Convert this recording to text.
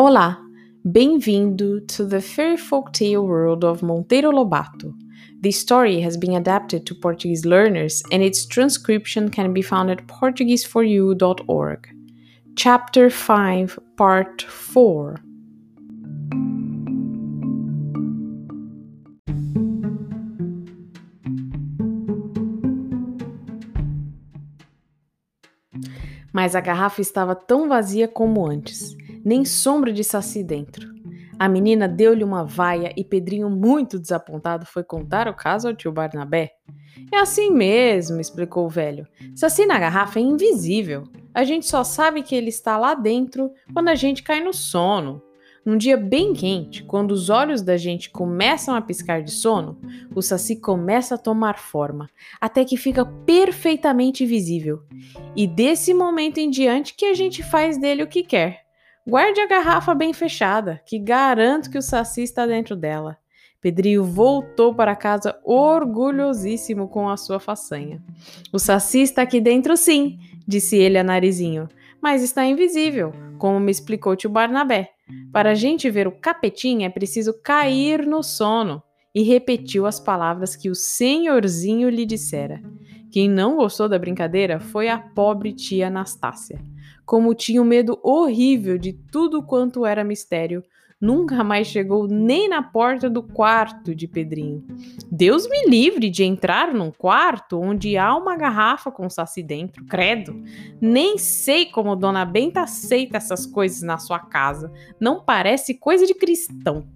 Olá, bem-vindo to the fairy folk tale world of Monteiro Lobato. The story has been adapted to Portuguese learners and its transcription can be found at portugueseforyou.org. Chapter 5, Part 4 Mas a garrafa estava tão vazia como antes nem sombra de saci dentro. A menina deu-lhe uma vaia e Pedrinho, muito desapontado, foi contar o caso ao tio Barnabé. É assim mesmo, explicou o velho. Saci na garrafa é invisível. A gente só sabe que ele está lá dentro quando a gente cai no sono. Num dia bem quente, quando os olhos da gente começam a piscar de sono, o saci começa a tomar forma, até que fica perfeitamente visível. E desse momento em diante que a gente faz dele o que quer. Guarde a garrafa bem fechada, que garanto que o Saci está dentro dela. Pedrinho voltou para casa orgulhosíssimo com a sua façanha. O Saci está aqui dentro, sim, disse ele a Narizinho, mas está invisível, como me explicou tio Barnabé. Para a gente ver o capetinho é preciso cair no sono. E repetiu as palavras que o senhorzinho lhe dissera. Quem não gostou da brincadeira foi a pobre tia Anastácia como tinha um medo horrível de tudo quanto era mistério, nunca mais chegou nem na porta do quarto de Pedrinho. Deus me livre de entrar num quarto onde há uma garrafa com saci dentro, credo. Nem sei como Dona Benta aceita essas coisas na sua casa. Não parece coisa de cristão.